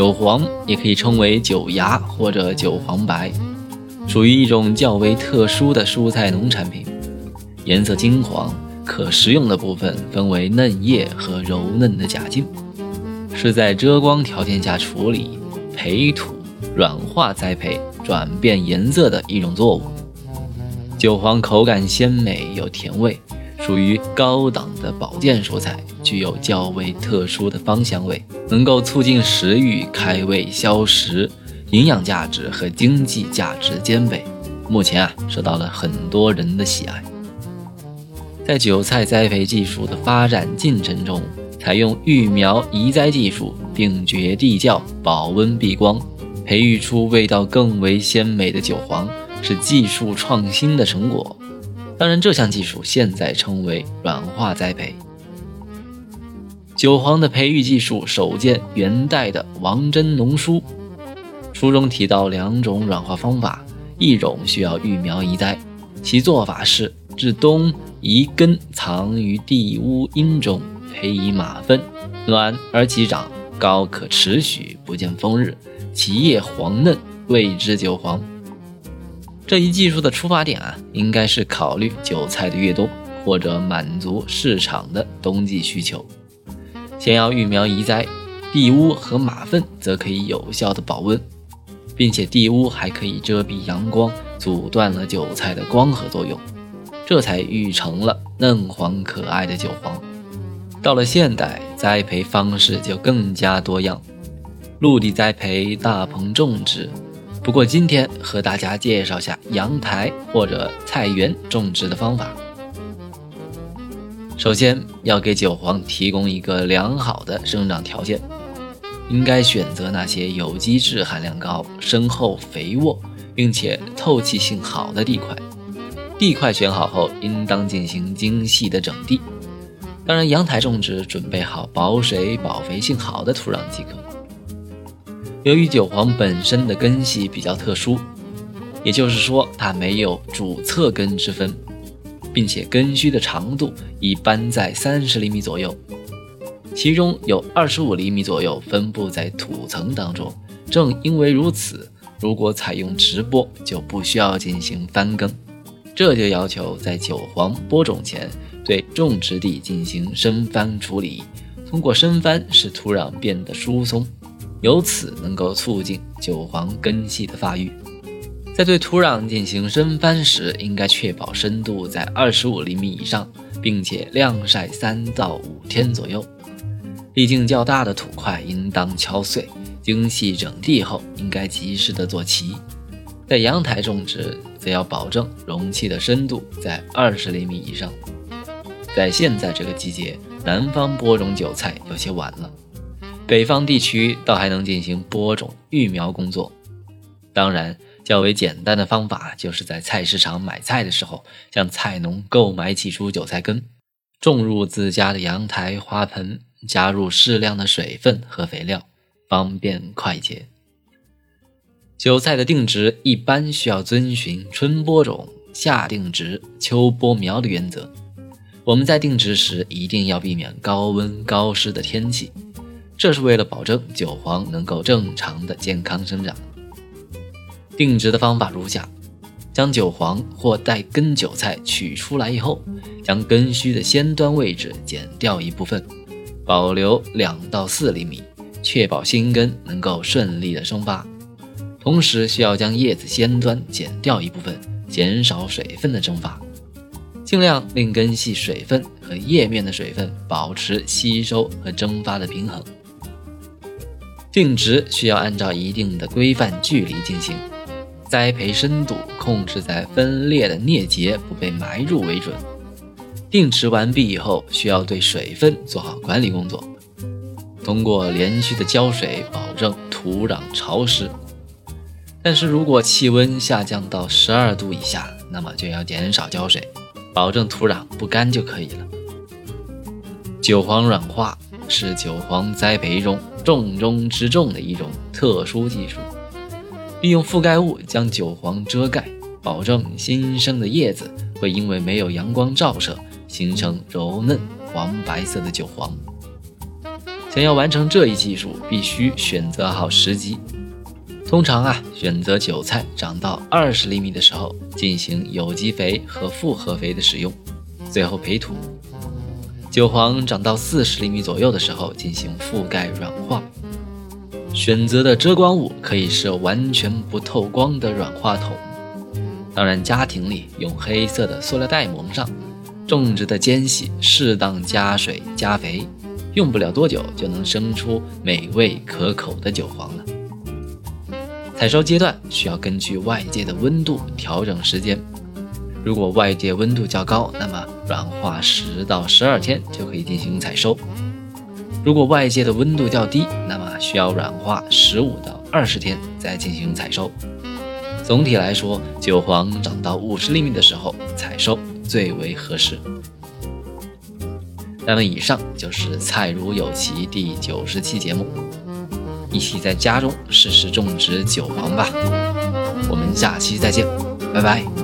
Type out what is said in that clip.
韭黄也可以称为韭芽或者韭黄白，属于一种较为特殊的蔬菜农产品，颜色金黄，可食用的部分分为嫩叶和柔嫩的假茎，是在遮光条件下处理、培土、软化栽培、转变颜色的一种作物。韭黄口感鲜美有甜味，属于高档的保健蔬菜，具有较为特殊的芳香味，能够促进食欲、开胃消食，营养价值和经济价值兼备。目前啊，受到了很多人的喜爱。在韭菜栽培技术的发展进程中，采用育苗移栽技术，并绝地窖、保温避光，培育出味道更为鲜美的韭黄。是技术创新的成果。当然，这项技术现在称为软化栽培。韭黄的培育技术首见元代的王真农书，书中提到两种软化方法，一种需要育苗移栽，其做法是至冬移根藏于地屋阴中，培以马粪，暖而其长，高可持许，不见风日，其叶黄嫩，谓之韭黄。这一技术的出发点啊，应该是考虑韭菜的越冬，或者满足市场的冬季需求。先要育苗移栽，地屋和马粪则可以有效的保温，并且地屋还可以遮蔽阳光，阻断了韭菜的光合作用，这才育成了嫩黄可爱的韭黄。到了现代，栽培方式就更加多样，陆地栽培、大棚种植。不过今天和大家介绍下阳台或者菜园种植的方法。首先要给韭黄提供一个良好的生长条件，应该选择那些有机质含量高、深厚肥沃，并且透气性好的地块。地块选好后，应当进行精细的整地。当然，阳台种植准备好保水、保肥性好的土壤即可。由于韭黄本身的根系比较特殊，也就是说它没有主侧根之分，并且根须的长度一般在三十厘米左右，其中有二十五厘米左右分布在土层当中。正因为如此，如果采用直播，就不需要进行翻耕，这就要求在韭黄播种前对种植地进行深翻处理，通过深翻使土壤变得疏松。由此能够促进韭黄根系的发育。在对土壤进行深翻时，应该确保深度在二十五厘米以上，并且晾晒三到五天左右。粒径较大的土块应当敲碎，精细整地后应该及时的做齐。在阳台种植，则要保证容器的深度在二十厘米以上。在现在这个季节，南方播种韭菜有些晚了。北方地区倒还能进行播种育苗工作，当然较为简单的方法就是在菜市场买菜的时候，向菜农购买几株韭菜根，种入自家的阳台花盆，加入适量的水分和肥料，方便快捷。韭菜的定植一般需要遵循春播种、夏定植、秋播苗的原则。我们在定植时一定要避免高温高湿的天气。这是为了保证韭黄能够正常的健康生长。定植的方法如下：将韭黄或带根韭菜取出来以后，将根须的先端位置剪掉一部分，保留两到四厘米，确保新根能够顺利的生发。同时需要将叶子先端剪掉一部分，减少水分的蒸发，尽量令根系水分和叶面的水分保持吸收和蒸发的平衡。定植需要按照一定的规范距离进行，栽培深度控制在分裂的镊节不被埋入为准。定植完毕以后，需要对水分做好管理工作，通过连续的浇水保证土壤潮湿。但是如果气温下降到十二度以下，那么就要减少浇水，保证土壤不干就可以了。韭黄软化是韭黄栽培中。重中之重的一种特殊技术，利用覆盖物将韭黄遮盖，保证新生的叶子会因为没有阳光照射，形成柔嫩黄白色的韭黄。想要完成这一技术，必须选择好时机。通常啊，选择韭菜长到二十厘米的时候进行有机肥和复合肥的使用，最后培土；韭黄长到四十厘米左右的时候进行覆盖软化。选择的遮光物可以是完全不透光的软化桶，当然家庭里用黑色的塑料袋蒙上。种植的间隙适当加水加肥，用不了多久就能生出美味可口的韭黄了。采收阶段需要根据外界的温度调整时间。如果外界温度较高，那么软化十到十二天就可以进行采收；如果外界的温度较低，那么需要软化十五到二十天再进行采收。总体来说，韭黄长到五十厘米的时候采收最为合适。那么，以上就是《菜如有奇》第九十期节目。一起在家中试试种植韭黄吧，我们下期再见，拜拜。